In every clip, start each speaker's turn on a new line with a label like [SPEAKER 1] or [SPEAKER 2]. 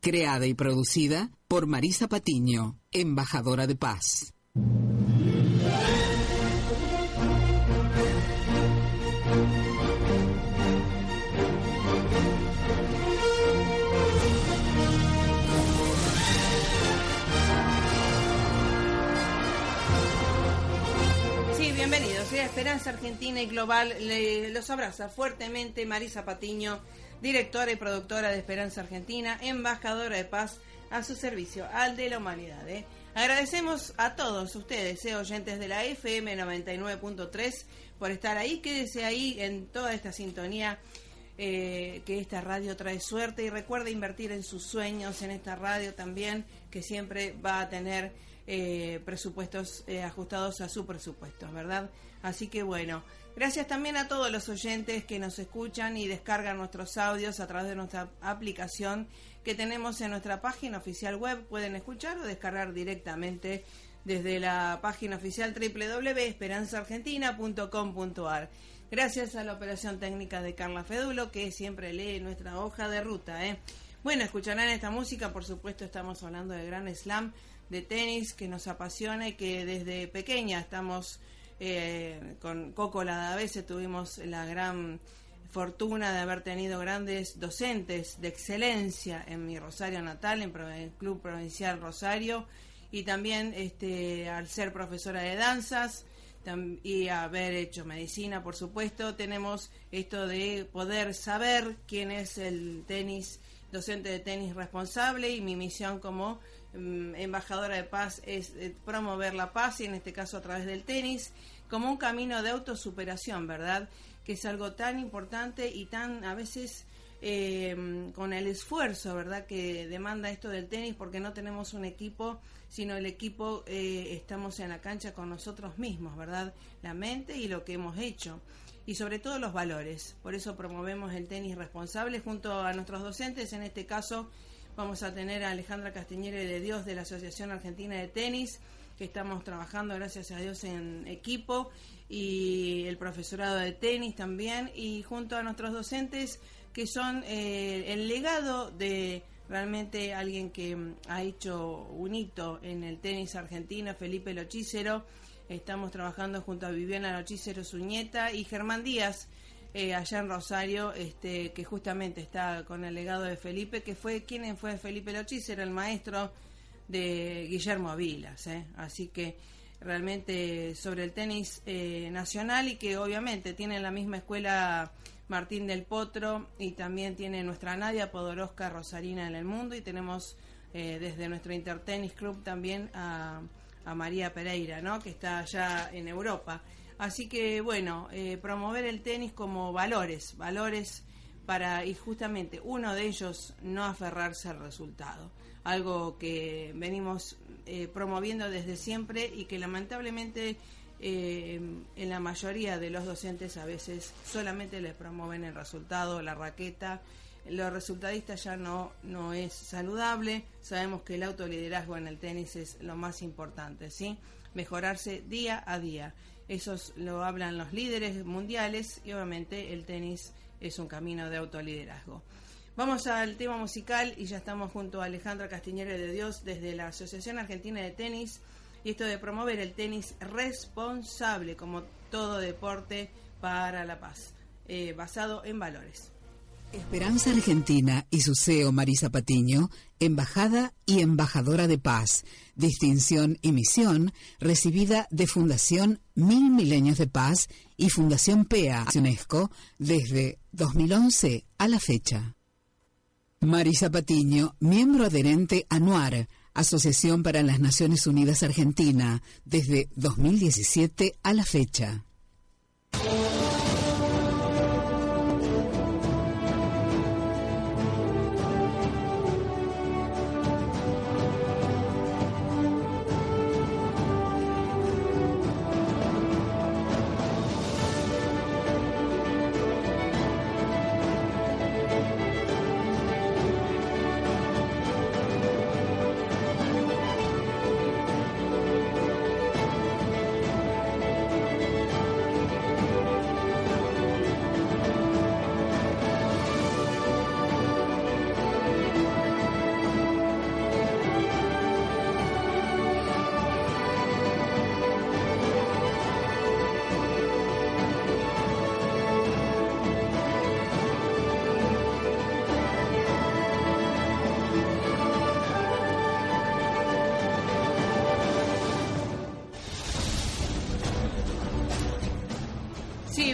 [SPEAKER 1] creada y producida por Marisa Patiño, embajadora de paz.
[SPEAKER 2] Sí, bienvenidos. Esperanza Argentina y Global los abraza fuertemente Marisa Patiño directora y productora de Esperanza Argentina, embajadora de paz a su servicio, al de la humanidad. ¿eh? Agradecemos a todos ustedes, ¿eh? oyentes de la FM 99.3, por estar ahí. Quédese ahí en toda esta sintonía. Eh, que esta radio trae suerte y recuerde invertir en sus sueños, en esta radio también, que siempre va a tener presupuestos ajustados a su presupuesto, ¿verdad? Así que bueno, Gracias también a todos los oyentes que nos escuchan y descargan nuestros audios a través de nuestra aplicación que tenemos en nuestra página oficial web. Pueden escuchar o descargar directamente desde la página oficial www.esperanzaargentina.com.ar. Gracias a la operación técnica de Carla Fedulo que siempre lee nuestra hoja de ruta. ¿eh? Bueno, escucharán esta música, por supuesto estamos hablando de Gran Slam, de tenis que nos apasiona y que desde pequeña estamos eh, con Coco veces tuvimos la gran fortuna de haber tenido grandes docentes de excelencia en mi Rosario natal, en el Club Provincial Rosario, y también este, al ser profesora de danzas y haber hecho medicina, por supuesto, tenemos esto de poder saber quién es el tenis, docente de tenis responsable y mi misión como mm, embajadora de paz es eh, promover la paz y en este caso a través del tenis como un camino de autosuperación, ¿verdad? Que es algo tan importante y tan a veces eh, con el esfuerzo, ¿verdad? Que demanda esto del tenis porque no tenemos un equipo, sino el equipo eh, estamos en la cancha con nosotros mismos, ¿verdad? La mente y lo que hemos hecho. Y sobre todo los valores. Por eso promovemos el tenis responsable junto a nuestros docentes. En este caso vamos a tener a Alejandra Castiñere de Dios de la Asociación Argentina de Tenis que estamos trabajando, gracias a Dios, en equipo y el profesorado de tenis también y junto a nuestros docentes que son eh, el legado de realmente alguien que mm, ha hecho un hito en el tenis argentino, Felipe Lochícero. Estamos trabajando junto a Viviana Lochícero, su nieta, y Germán Díaz, eh, allá en Rosario, este, que justamente está con el legado de Felipe, que fue, ¿quién fue Felipe Lochícero? El maestro de Guillermo Vilas. ¿eh? Así que realmente sobre el tenis eh, nacional y que obviamente tiene la misma escuela Martín del Potro y también tiene nuestra Nadia Podoroska Rosarina en el mundo y tenemos eh, desde nuestro Intertenis Club también a, a, María Pereira, ¿no? que está allá en Europa. Así que bueno, promover el tenis como valores, valores para, y justamente uno de ellos, no aferrarse al resultado. Algo que venimos eh, promoviendo desde siempre y que lamentablemente eh, en la mayoría de los docentes a veces solamente les promueven el resultado, la raqueta. Los resultadistas ya no, no es saludable. Sabemos que el autoliderazgo en el tenis es lo más importante, ¿sí? Mejorarse día a día. Eso lo hablan los líderes mundiales y obviamente el tenis es un camino de autoliderazgo. Vamos al tema musical y ya estamos junto a Alejandra Castiñera de Dios desde la Asociación Argentina de Tenis y esto de promover el tenis responsable como todo deporte para la paz, eh, basado en valores.
[SPEAKER 1] Esperanza Argentina y su CEO Marisa Patiño, embajada y embajadora de paz, distinción y misión recibida de Fundación Mil Milenios de Paz y Fundación PEA UNESCO desde 2011 a la fecha. Marisa Patiño, miembro adherente ANUAR, Asociación para las Naciones Unidas Argentina, desde 2017 a la fecha.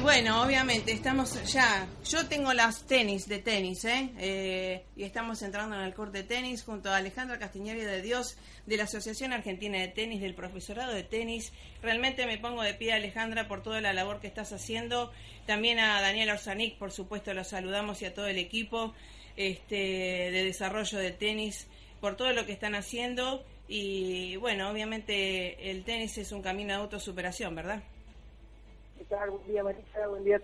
[SPEAKER 2] Bueno, obviamente estamos ya, yo tengo las tenis de tenis, ¿eh? ¿eh? y estamos entrando en el corte de tenis junto a Alejandra Castiñeri de Dios de la Asociación Argentina de Tenis, del profesorado de tenis. Realmente me pongo de pie, Alejandra, por toda la labor que estás haciendo. También a Daniel Orsanic, por supuesto, lo saludamos y a todo el equipo este, de desarrollo de tenis por todo lo que están haciendo. Y bueno, obviamente el tenis es un camino de autosuperación, ¿verdad?
[SPEAKER 3] Buen día, Marisa. Buen día a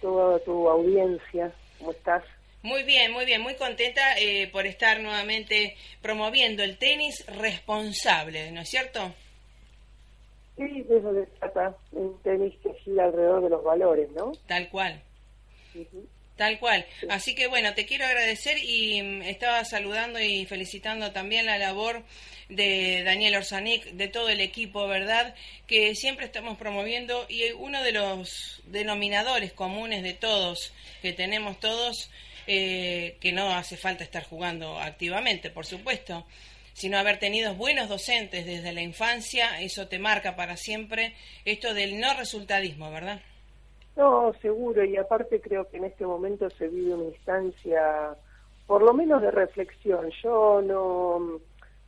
[SPEAKER 3] toda tu audiencia. ¿Cómo estás?
[SPEAKER 2] Muy bien, muy bien, muy contenta eh, por estar nuevamente promoviendo el tenis responsable, ¿no es cierto?
[SPEAKER 3] Sí, de eso se trata, un tenis que gira alrededor de los valores, ¿no?
[SPEAKER 2] Tal cual. Tal cual. Así que bueno, te quiero agradecer y mm, estaba saludando y felicitando también la labor de Daniel Orsanic, de todo el equipo, ¿verdad? Que siempre estamos promoviendo y uno de los denominadores comunes de todos, que tenemos todos, eh, que no hace falta estar jugando activamente, por supuesto, sino haber tenido buenos docentes desde la infancia, eso te marca para siempre esto del no resultadismo, ¿verdad?
[SPEAKER 3] No, seguro, y aparte creo que en este momento se vive una instancia, por lo menos de reflexión. Yo no,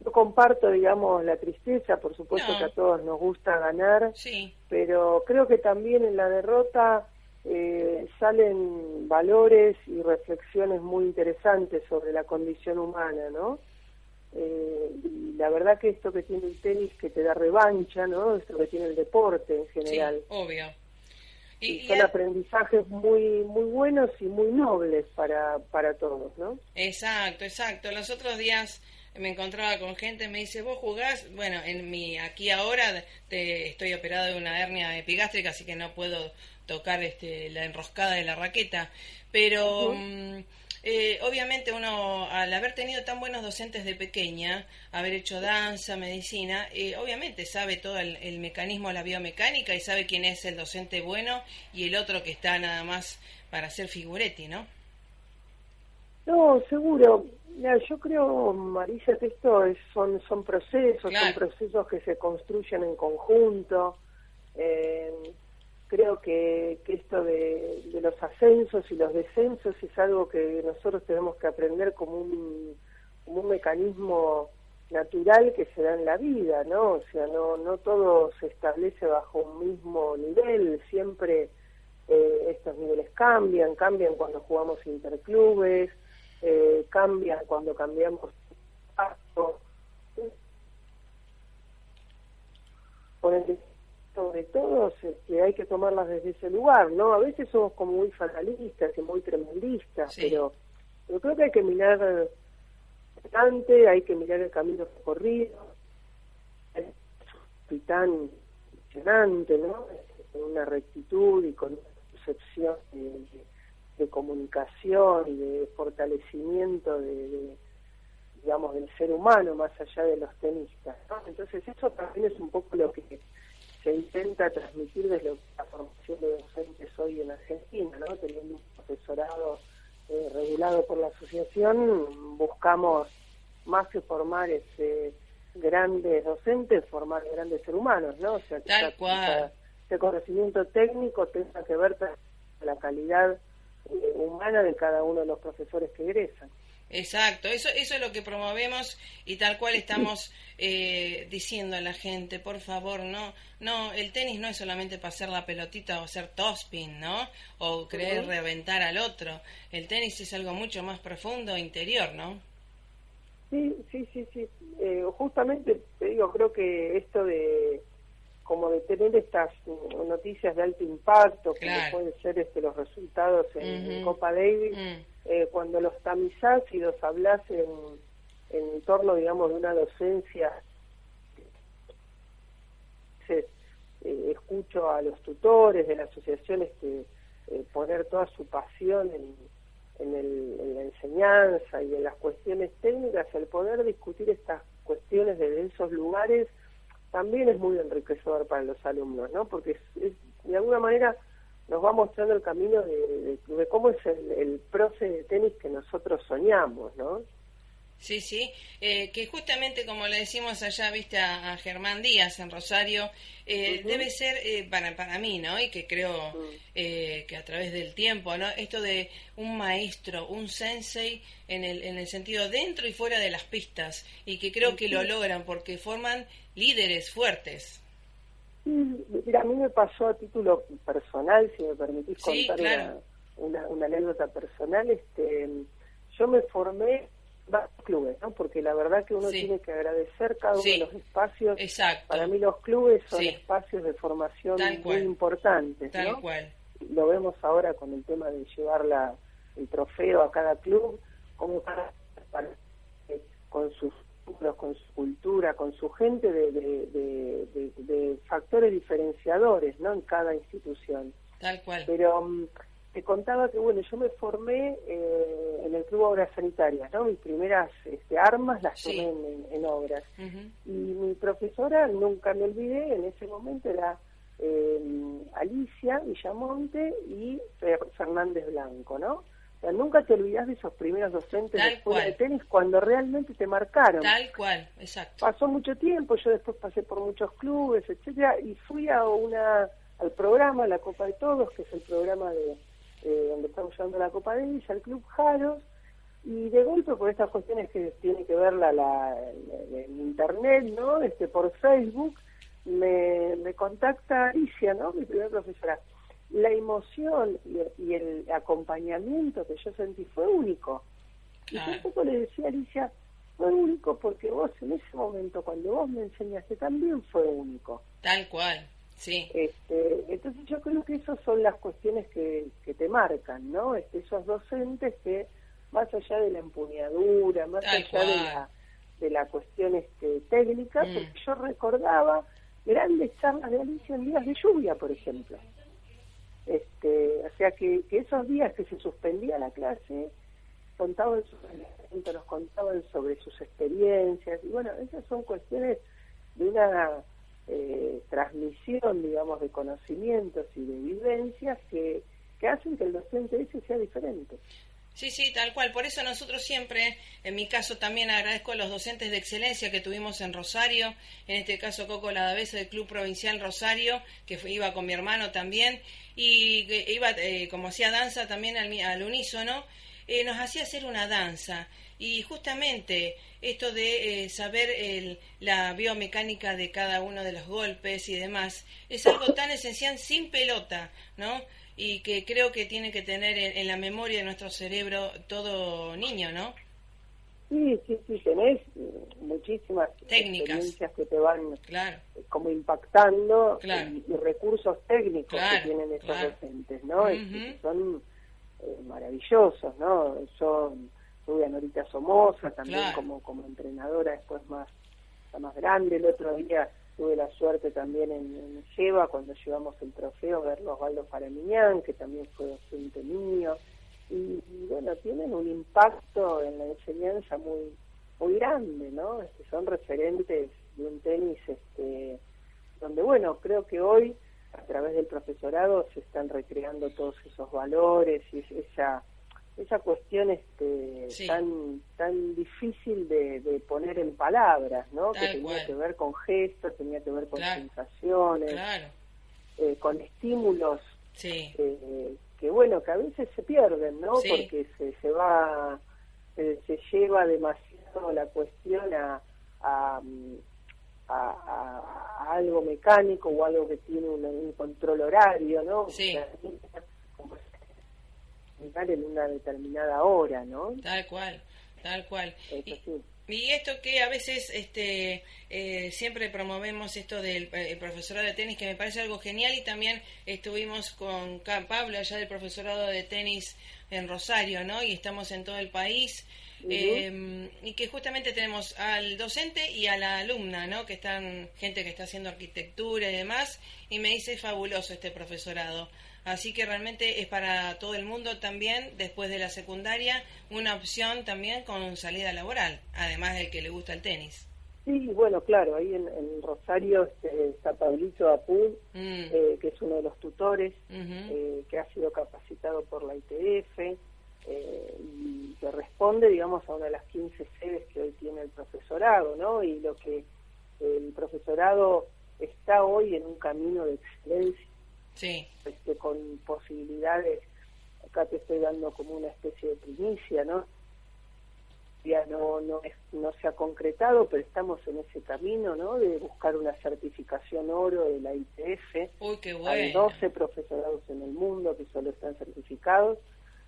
[SPEAKER 3] no comparto, digamos, la tristeza, por supuesto que a todos nos gusta ganar,
[SPEAKER 2] sí.
[SPEAKER 3] pero creo que también en la derrota eh, salen valores y reflexiones muy interesantes sobre la condición humana, ¿no? Eh, y la verdad que esto que tiene el tenis que te da revancha, ¿no? Esto que tiene el deporte en general.
[SPEAKER 2] Sí, obvio
[SPEAKER 3] y, son aprendizajes muy muy buenos y muy nobles para, para todos, ¿no?
[SPEAKER 2] Exacto, exacto. Los otros días me encontraba con gente, me dice, vos jugás, bueno, en mi aquí ahora te, estoy operado de una hernia epigástrica, así que no puedo tocar este, la enroscada de la raqueta, pero... Eh, obviamente uno, al haber tenido tan buenos docentes de pequeña, haber hecho danza, medicina, eh, obviamente sabe todo el, mecanismo de la biomecánica y sabe quién es el docente bueno y el otro que está nada más para hacer figuretti, ¿no?
[SPEAKER 3] No, seguro. yo creo, Marisa, que esto es, son, son procesos, son procesos que se construyen en conjunto. Eh, creo que, esto de, los ascensos y los descensos es algo que nosotros tenemos que aprender como un, un mecanismo natural que se da en la vida, ¿no? O sea, no, no todo se establece bajo un mismo nivel, siempre eh, estos niveles cambian, cambian cuando jugamos interclubes, eh, cambian cuando cambiamos por el sobre todo este, hay que tomarlas desde ese lugar, ¿no? A veces somos como muy fatalistas y muy tremendistas, pero, yo creo que hay que mirar adelante, hay que mirar el camino recorrido, es tan impresionante, ¿no? Con una rectitud y con una concepción de, comunicación y de fortalecimiento de, digamos, del ser humano más allá de los tenistas, ¿no? Entonces eso también es un poco lo que se intenta transmitir desde la formación de docentes hoy en Argentina, ¿no? Teniendo un profesorado eh, regulado por la asociación, buscamos más que formar ese grandes docentes, formar grandes seres humanos, ¿no? O
[SPEAKER 2] sea, que
[SPEAKER 3] ese conocimiento técnico tenga que ver con la calidad eh, humana de cada uno de los profesores que egresan.
[SPEAKER 2] Exacto, eso, eso es lo que promovemos y tal cual estamos eh, diciendo a la gente, por favor, no, no, el tenis no es solamente para hacer la pelotita o hacer tospin, ¿no? O querer reventar al otro. El tenis es algo mucho más profundo, interior, ¿no?
[SPEAKER 3] Sí, sí, sí, sí. Eh, justamente te digo, creo que esto de como de tener estas noticias de alto impacto, que pueden ser este, los resultados en, Copa Davis, mm. Eh, cuando los tamizás y los hablas en, torno, digamos, de una docencia, eh, escucho a los tutores de las asociaciones que eh, poner toda su pasión en, en, en la enseñanza y en las cuestiones técnicas, el poder discutir estas cuestiones desde esos lugares, también es muy enriquecedor para los alumnos, ¿no? Porque de alguna manera nos va mostrando el camino de, cómo es el, el, profe de tenis que nosotros soñamos, ¿no?
[SPEAKER 2] Sí, sí, eh, que justamente como le decimos allá, viste, a, Germán Díaz en Rosario, eh, debe ser eh, para, para mí, ¿no? Y que creo que a través del tiempo, ¿no? Esto de un maestro, un sensei, en el, en el sentido dentro y fuera de las pistas, y que creo que lo logran porque forman líderes fuertes.
[SPEAKER 3] Mira, a mí me pasó a título personal, si me permitís contar una, una, anécdota personal, este yo me formé clubes, ¿no? Porque la verdad que uno tiene que agradecer cada uno de los espacios.
[SPEAKER 2] Exacto.
[SPEAKER 3] Para mí los clubes son espacios de formación muy importantes,
[SPEAKER 2] Tal cual.
[SPEAKER 3] Lo vemos ahora con el tema de llevar la, el trofeo a cada club, como para, con sus con su cultura, con su gente de, de, de, factores diferenciadores, ¿no? En cada institución.
[SPEAKER 2] Tal cual.
[SPEAKER 3] Pero mm, te contaba que, bueno, yo me formé eh, en el Club Obras Sanitarias, ¿no? Mis primeras este, armas las tomé en, obras. Y mi profesora, nunca me olvidé, en ese momento era eh, Alicia Villamonte y Fernández Blanco, ¿no? O sea, nunca te olvidas de esos primeros docentes de escuela de tenis cuando realmente te marcaron.
[SPEAKER 2] Tal cual, exacto.
[SPEAKER 3] Pasó mucho tiempo, yo después pasé por muchos clubes, etcétera, y fui a una al programa La Copa de Todos, que es el programa de eh, donde estamos llevando la Copa Davis, al Club Jaros, y de golpe por estas cuestiones que tiene que ver la, la, en internet, ¿no? Este, por Facebook, me, me contacta Alicia, ¿no? Mi primera profesora. La emoción y, el acompañamiento que yo sentí fue único. Y yo un poco le decía a Alicia, fue único porque vos en ese momento, cuando vos me enseñaste, también fue único.
[SPEAKER 2] Tal cual. Sí.
[SPEAKER 3] Este, entonces yo creo que esas son las cuestiones que, que te marcan, ¿no? Este, esos docentes que, más allá de la empuñadura, más allá de la, de la cuestión este, técnica, mm. porque yo recordaba grandes charlas de Alicia en días de lluvia, por ejemplo. Este, o sea que, que esos días que se suspendía la clase, contaban nos contaban sobre sus experiencias, y bueno, esas son cuestiones de una eh, transmisión, digamos, de conocimientos y de vivencias que, que hacen que el docente ese sea diferente.
[SPEAKER 2] Sí, sí, tal cual. Por eso nosotros siempre, en mi caso también agradezco a los docentes de excelencia que tuvimos en Rosario, en este caso Coco Ladavesa del Club Provincial Rosario, que iba con mi hermano también, y iba, eh, como hacía danza también al, al unísono, eh, nos hacía hacer una danza. Y justamente esto de eh, saber el, la biomecánica de cada uno de los golpes y demás es algo tan esencial sin pelota, ¿no? Y que creo que tiene que tener en, la memoria de nuestro cerebro todo niño, ¿no?
[SPEAKER 3] Sí, sí, sí, tenés muchísimas
[SPEAKER 2] técnicas
[SPEAKER 3] experiencias que te van
[SPEAKER 2] claro.
[SPEAKER 3] como impactando y, recursos técnicos que tienen esos docentes, ¿no? son eh, maravillosos, ¿no? Yo tuve a Norita Somoza también como, como entrenadora después más, más grande. El otro día tuve la suerte también en, en Lleva, cuando llevamos el trofeo, verlo a Osvaldo Faramiñán, que también fue docente mío. Y, bueno, tienen un impacto en la enseñanza muy muy grande, ¿no? Este, son referentes de un tenis este, donde, bueno, creo que hoy a través del profesorado se están recreando todos esos valores y esa esa cuestión este, tan tan difícil de, poner en palabras, ¿no? que tenía que ver con gestos, tenía que ver con sensaciones, eh, con estímulos eh, que bueno, que a veces se pierden, ¿no? Porque se, se va, eh, se lleva demasiado la cuestión a, a, algo mecánico o algo que tiene un, control horario, ¿no?
[SPEAKER 2] Sí
[SPEAKER 3] en una determinada hora, ¿no?
[SPEAKER 2] Tal cual, tal cual. Y, esto que a veces este, eh, siempre promovemos esto del eh, profesorado de tenis, que me parece algo genial, y también estuvimos con Pablo allá del profesorado de tenis en Rosario, ¿no? Y estamos en todo el país. Em, y que justamente tenemos al docente y a la alumna, ¿no? Que están, gente que está haciendo arquitectura y demás, y me dice fabuloso este profesorado. Así que realmente es para todo el mundo también, después de la secundaria, una opción también con salida laboral, además del que le gusta el tenis.
[SPEAKER 3] Sí, bueno, claro, ahí en, Rosario este, está Pablito Apud, mm. eh, que es uno de los tutores, eh, que ha sido capacitado por la ITF. eh, y que responde, digamos, a una de las 15 sedes que hoy tiene el profesorado, ¿no? Y lo que el profesorado está hoy en un camino de excelencia,
[SPEAKER 2] sí.
[SPEAKER 3] este, con posibilidades, acá te estoy dando como una especie de primicia, ¿no? Ya no, no, no se ha concretado, pero estamos en ese camino, ¿no? De buscar una certificación oro de la ITF.
[SPEAKER 2] Uy, qué bueno.
[SPEAKER 3] Hay 12 profesorados en el mundo que solo están certificados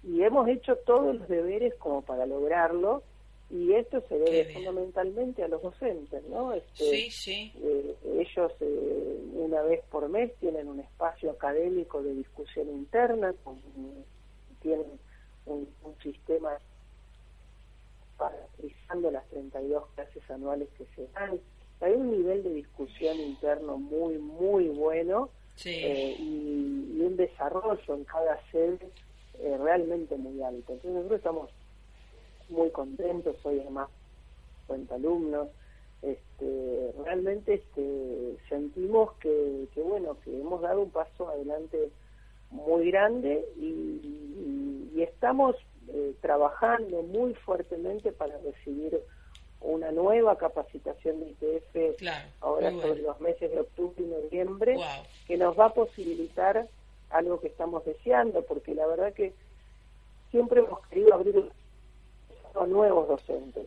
[SPEAKER 3] y hemos hecho todos los deberes como para lograrlo y esto se debe fundamentalmente a los docentes, ¿no?
[SPEAKER 2] Este, sí, sí.
[SPEAKER 3] Eh, ellos eh, una vez por mes tienen un espacio académico de discusión interna, tienen un, sistema para utilizando las 32 clases anuales que se dan. Hay un nivel de discusión interno muy, muy bueno eh, y, y, un desarrollo en cada sede realmente muy alto. Entonces nosotros estamos muy contentos, soy además cuenta alumnos, este, realmente este, sentimos que, que, bueno, que hemos dado un paso adelante muy grande y, y, estamos eh, trabajando muy fuertemente para recibir una nueva capacitación de ITF ahora sobre los meses de octubre y noviembre, que nos va a posibilitar algo que estamos deseando, porque la verdad que siempre hemos querido abrir nuevos docentes.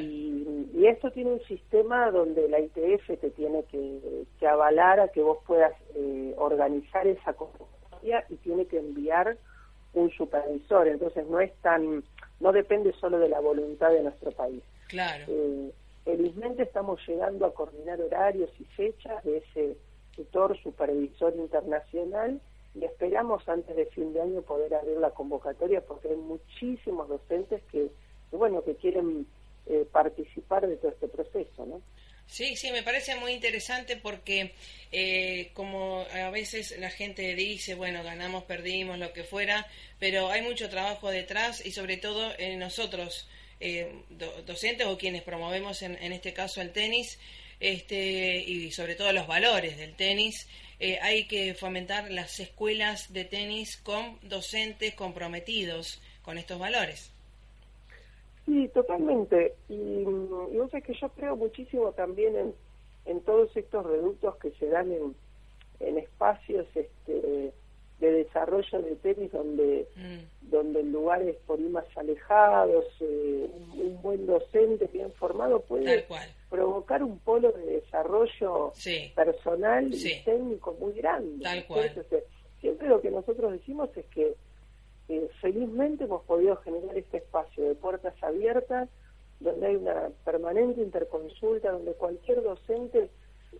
[SPEAKER 3] Y, esto tiene un sistema donde la ITF te tiene que, avalar a que vos puedas eh, organizar esa convocatoria y tiene que enviar un supervisor. Entonces no es tan, no depende solo de la voluntad de nuestro país.
[SPEAKER 2] Claro.
[SPEAKER 3] Eh, felizmente estamos llegando a coordinar horarios y fechas de ese tutor supervisor internacional y esperamos antes de fin de año poder abrir la convocatoria porque hay muchísimos docentes que bueno, que quieren eh, participar de todo este proceso, ¿no?
[SPEAKER 2] Sí, sí, me parece muy interesante porque eh, como a veces la gente dice, bueno, ganamos, perdimos, lo que fuera, pero hay mucho trabajo detrás y sobre todo en nosotros, eh, docentes o quienes promovemos en, en, este caso el tenis, este, y sobre todo los valores del tenis, hay que fomentar las escuelas de tenis con docentes comprometidos con estos valores.
[SPEAKER 3] Sí, totalmente. Y, y vos que yo creo muchísimo también en, en todos estos reductos que se dan en, en espacios este, de desarrollo de tenis donde, mm. donde en lugares por ahí más alejados, eh, un, buen docente bien formado puede provocar un polo de desarrollo personal y técnico muy grande.
[SPEAKER 2] Tal cual.
[SPEAKER 3] siempre lo que nosotros decimos es que felizmente hemos podido generar este espacio de puertas abiertas, donde hay una permanente interconsulta, donde cualquier docente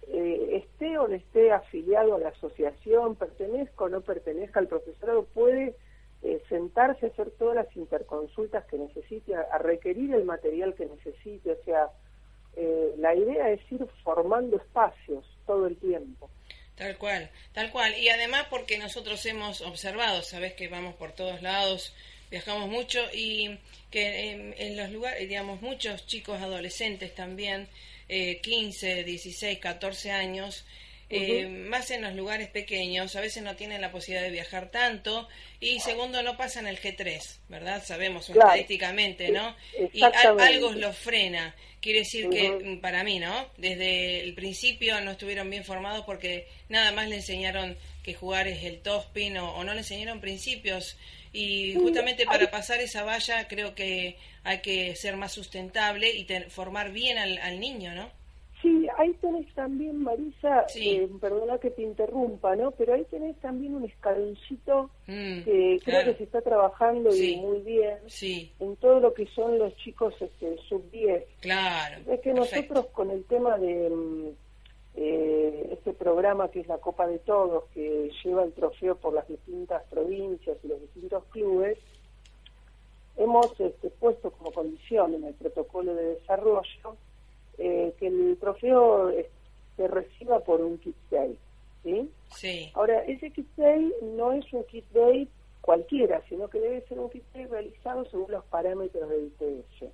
[SPEAKER 3] eh, esté o no esté afiliado a la asociación, pertenezca o no pertenezca al profesorado, puede eh, sentarse a hacer todas las interconsultas que necesite, a, requerir el material que necesite, o sea, eh, la idea es ir formando espacios todo el tiempo.
[SPEAKER 2] Tal cual, tal cual. Y además porque nosotros hemos observado, sabes que vamos por todos lados, viajamos mucho y que en, los lugares, digamos, muchos chicos adolescentes también, eh, 15, 16, 14 años, eh, más en los lugares pequeños, a veces no tienen la posibilidad de viajar tanto y segundo no pasan el G3, ¿verdad? Sabemos estadísticamente, ¿no? Y algo los frena. Quiere decir que mm, para mí, ¿no? Desde el principio no estuvieron bien formados porque nada más le enseñaron que jugar es el topspin o, o no le enseñaron principios y justamente para pasar esa valla creo que hay que ser más sustentable y formar bien al, al niño, ¿no?
[SPEAKER 3] Ahí tenés también, Marisa, eh, perdona que te interrumpa, ¿no? Pero ahí tenés también un escaloncito mm, que creo que se está trabajando y muy bien en todo lo que son los chicos este, sub-10.
[SPEAKER 2] Claro.
[SPEAKER 3] Es que nosotros con el tema de mm, eh, este programa que es la Copa de Todos, que lleva el trofeo por las distintas provincias y los distintos clubes, hemos este, puesto como condición en el protocolo de desarrollo eh, que el trofeo eh, se reciba por un kit day. ¿sí?
[SPEAKER 2] Sí.
[SPEAKER 3] Ahora, ese kit day no es un kit day cualquiera, sino que debe ser un kit day realizado según los parámetros del ITF.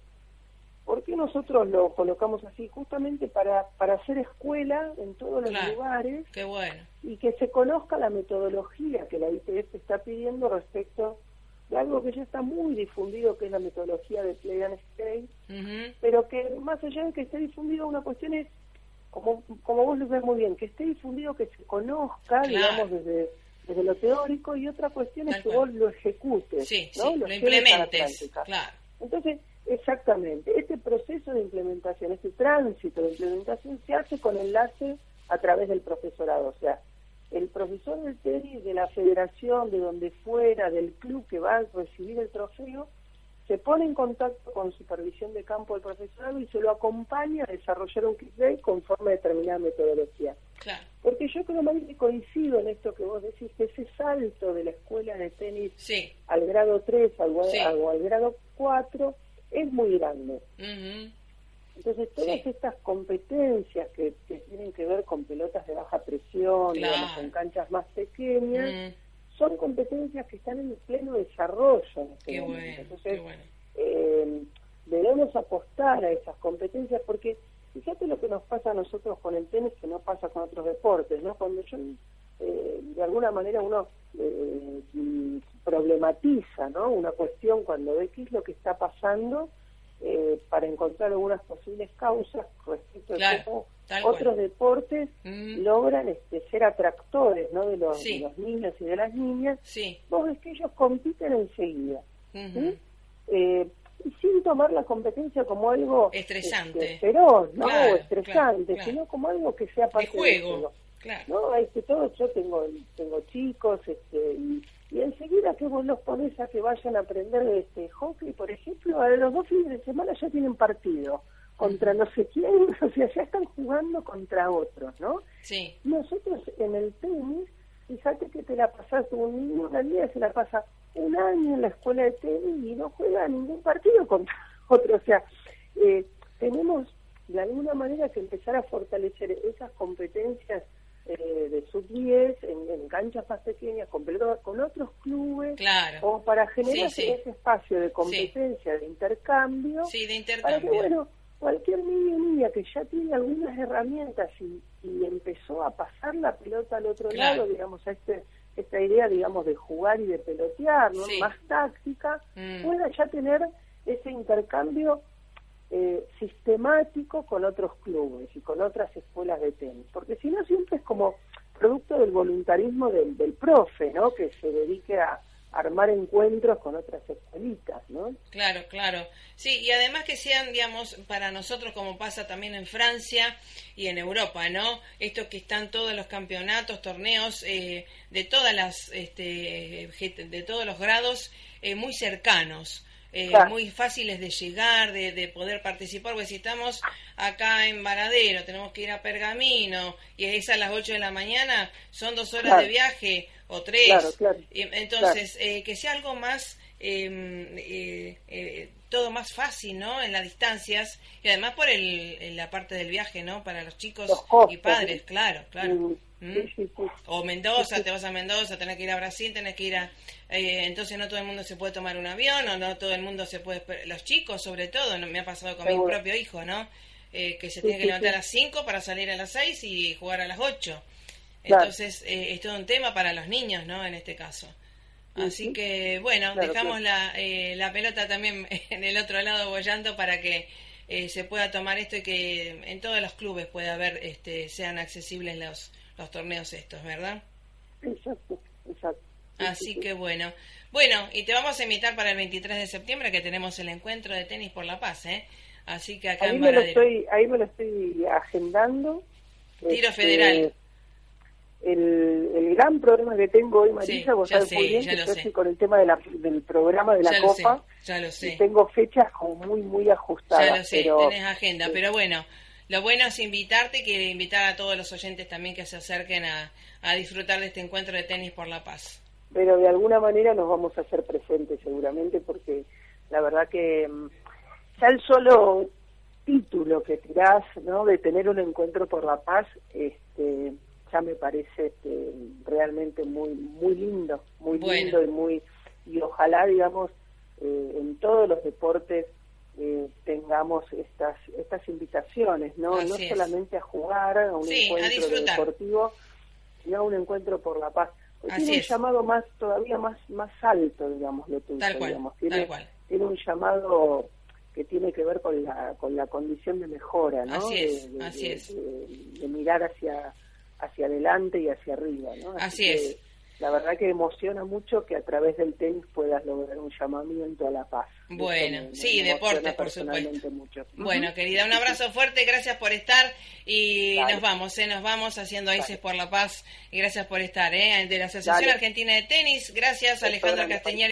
[SPEAKER 3] ¿Por qué nosotros lo colocamos así? Justamente para, para hacer escuela en todos los lugares
[SPEAKER 2] qué bueno.
[SPEAKER 3] y que se conozca la metodología que la ITF está pidiendo respecto de algo que ya está muy difundido, que es la metodología de Play and Stay, pero que más allá de que esté difundido, una cuestión es, como, como vos lo ves muy bien, que esté difundido, que se conozca, digamos, desde, desde lo teórico, y otra cuestión es que vos lo ejecutes, ¿no?
[SPEAKER 2] lo, implementes, claro.
[SPEAKER 3] Entonces, exactamente, este proceso de implementación, este tránsito de implementación se hace con enlace a través del profesorado, o sea, el profesor del tenis, de la federación, de donde fuera, del club que va a recibir el trofeo, se pone en contacto con supervisión de campo del profesorado y se lo acompaña a desarrollar un kit day conforme a determinada metodología. Porque yo creo que coincido en esto que vos decís, que ese salto de la escuela de tenis al grado 3 al, al grado 4 es muy grande. Entonces, todas estas competencias que, tienen que ver con pelotas de baja presión, con canchas más pequeñas, mm. son competencias que están en pleno desarrollo. En este
[SPEAKER 2] qué Bueno,
[SPEAKER 3] Entonces, eh, debemos apostar a esas competencias porque fíjate lo que nos pasa a nosotros con el tenis que no pasa con otros deportes, ¿no? Cuando yo, eh, de alguna manera uno eh, problematiza, ¿no? Una cuestión cuando ve qué es lo que está pasando eh, para encontrar algunas posibles causas respecto a cómo otros deportes mm. logran este, ser atractores ¿no? de, los, niños y de las niñas, vos ves que ellos compiten enseguida. Eh, y sin tomar la competencia como algo
[SPEAKER 2] estresante,
[SPEAKER 3] este, feroz, ¿no? o estresante, sino como algo que sea parte
[SPEAKER 2] del juego.
[SPEAKER 3] ¿No? Este, todo, yo tengo, tengo chicos este, y y enseguida que vos los pones a que vayan a aprender este hockey, por ejemplo, a los dos fines de semana ya tienen partido contra no sé quién, o sea, ya están jugando contra otros, ¿no?
[SPEAKER 2] Sí.
[SPEAKER 3] Nosotros en el tenis, fíjate que te la pasas, un niño una día se la pasa un año en la escuela de tenis y no juega ningún partido contra otro, o sea, eh, tenemos de alguna manera que empezar a fortalecer esas competencias eh, de sub-10 en, canchas más pequeñas, con, con otros clubes,
[SPEAKER 2] o
[SPEAKER 3] para generar ese espacio de competencia, de intercambio, para que, bueno, cualquier niño o niña que ya tiene algunas herramientas y, empezó a pasar la pelota al otro lado, digamos, a este esta idea, digamos, de jugar y de pelotear, más táctica, mm. pueda ya tener ese intercambio eh, sistemático con otros clubes y con otras escuelas de tenis, porque si no siempre es como producto del voluntarismo del, del profe, ¿no? Que se dedique a armar encuentros con otras escuelitas, ¿no?
[SPEAKER 2] Claro, claro. Sí, y además que sean, digamos, para nosotros como pasa también en Francia y en Europa, ¿no? Esto que están todos los campeonatos, torneos eh, de todas las, este, de todos los grados eh, muy cercanos. Eh, muy fáciles de llegar, de, de, poder participar, porque si estamos acá en Varadero, tenemos que ir a Pergamino, y es a las 8 de la mañana, son dos horas de viaje o tres. entonces, eh, que sea algo más, em, eh, todo más fácil, ¿no? En las distancias, y además por el, la parte del viaje, ¿no? Para los chicos y padres, claro, claro. Mm. ¿Mm? O Mendoza, te vas a Mendoza, tenés que ir a Brasil, tenés que ir a... Eh, entonces no todo el mundo se puede tomar un avión, o no todo el mundo se puede... Los chicos, sobre todo, me ha pasado con mi propio hijo, ¿no? Eh, que se tiene que levantar a las 5 para salir a las 6 y jugar a las 8. Entonces eh, es todo un tema para los niños, ¿no? En este caso. Así que, bueno, dejamos La, la pelota también en el otro lado bollando para que se pueda tomar esto y que en todos los clubes pueda haber, este, sean accesibles los los torneos estos, ¿verdad?
[SPEAKER 3] Exacto.
[SPEAKER 2] Así que bueno. Bueno, y te vamos a invitar para el 23 de septiembre que tenemos el encuentro de tenis por la paz, ¿eh? Así que acá
[SPEAKER 3] ahí me lo estoy Ahí me lo estoy agendando.
[SPEAKER 2] Tiro este, federal.
[SPEAKER 3] El, el, gran problema que tengo hoy, Marisa, vos sabés muy bien que estoy con el tema de la, del programa de la Copa.
[SPEAKER 2] ya lo sé.
[SPEAKER 3] Y tengo fechas como muy, muy ajustadas.
[SPEAKER 2] Ya lo sé,
[SPEAKER 3] pero,
[SPEAKER 2] tenés agenda, pero bueno, lo bueno es invitarte y que invitar a todos los oyentes también que se acerquen a, disfrutar de este encuentro de tenis por la paz.
[SPEAKER 3] Pero de alguna manera nos vamos a hacer presentes seguramente porque la verdad que mm, ya el solo título que tirás, ¿no? De tener un encuentro por la paz, este, ya me parece este, realmente muy muy lindo, muy lindo y muy y ojalá digamos eh, en todos los deportes eh, tengamos estas estas invitaciones, ¿no? no solamente a jugar, a un encuentro deportivo, sino a un encuentro por la paz. Tiene un llamado más todavía más más alto, digamos, lo tuyo,
[SPEAKER 2] tal cual,
[SPEAKER 3] Tiene, tiene un llamado que tiene que ver con la con la condición de mejora, ¿no?
[SPEAKER 2] Así es, así es.
[SPEAKER 3] De, mirar hacia hacia adelante y hacia arriba, ¿no?
[SPEAKER 2] Así, es
[SPEAKER 3] la verdad que emociona mucho que a través del tenis puedas lograr un llamamiento a la paz.
[SPEAKER 2] Bueno, sí, deporte, por supuesto. Bueno, querida, un abrazo fuerte, gracias por estar y nos vamos, ¿eh? nos vamos haciendo AICES por la paz y gracias por estar, ¿eh? de la Asociación Argentina de Tenis, gracias Alejandra Castañer.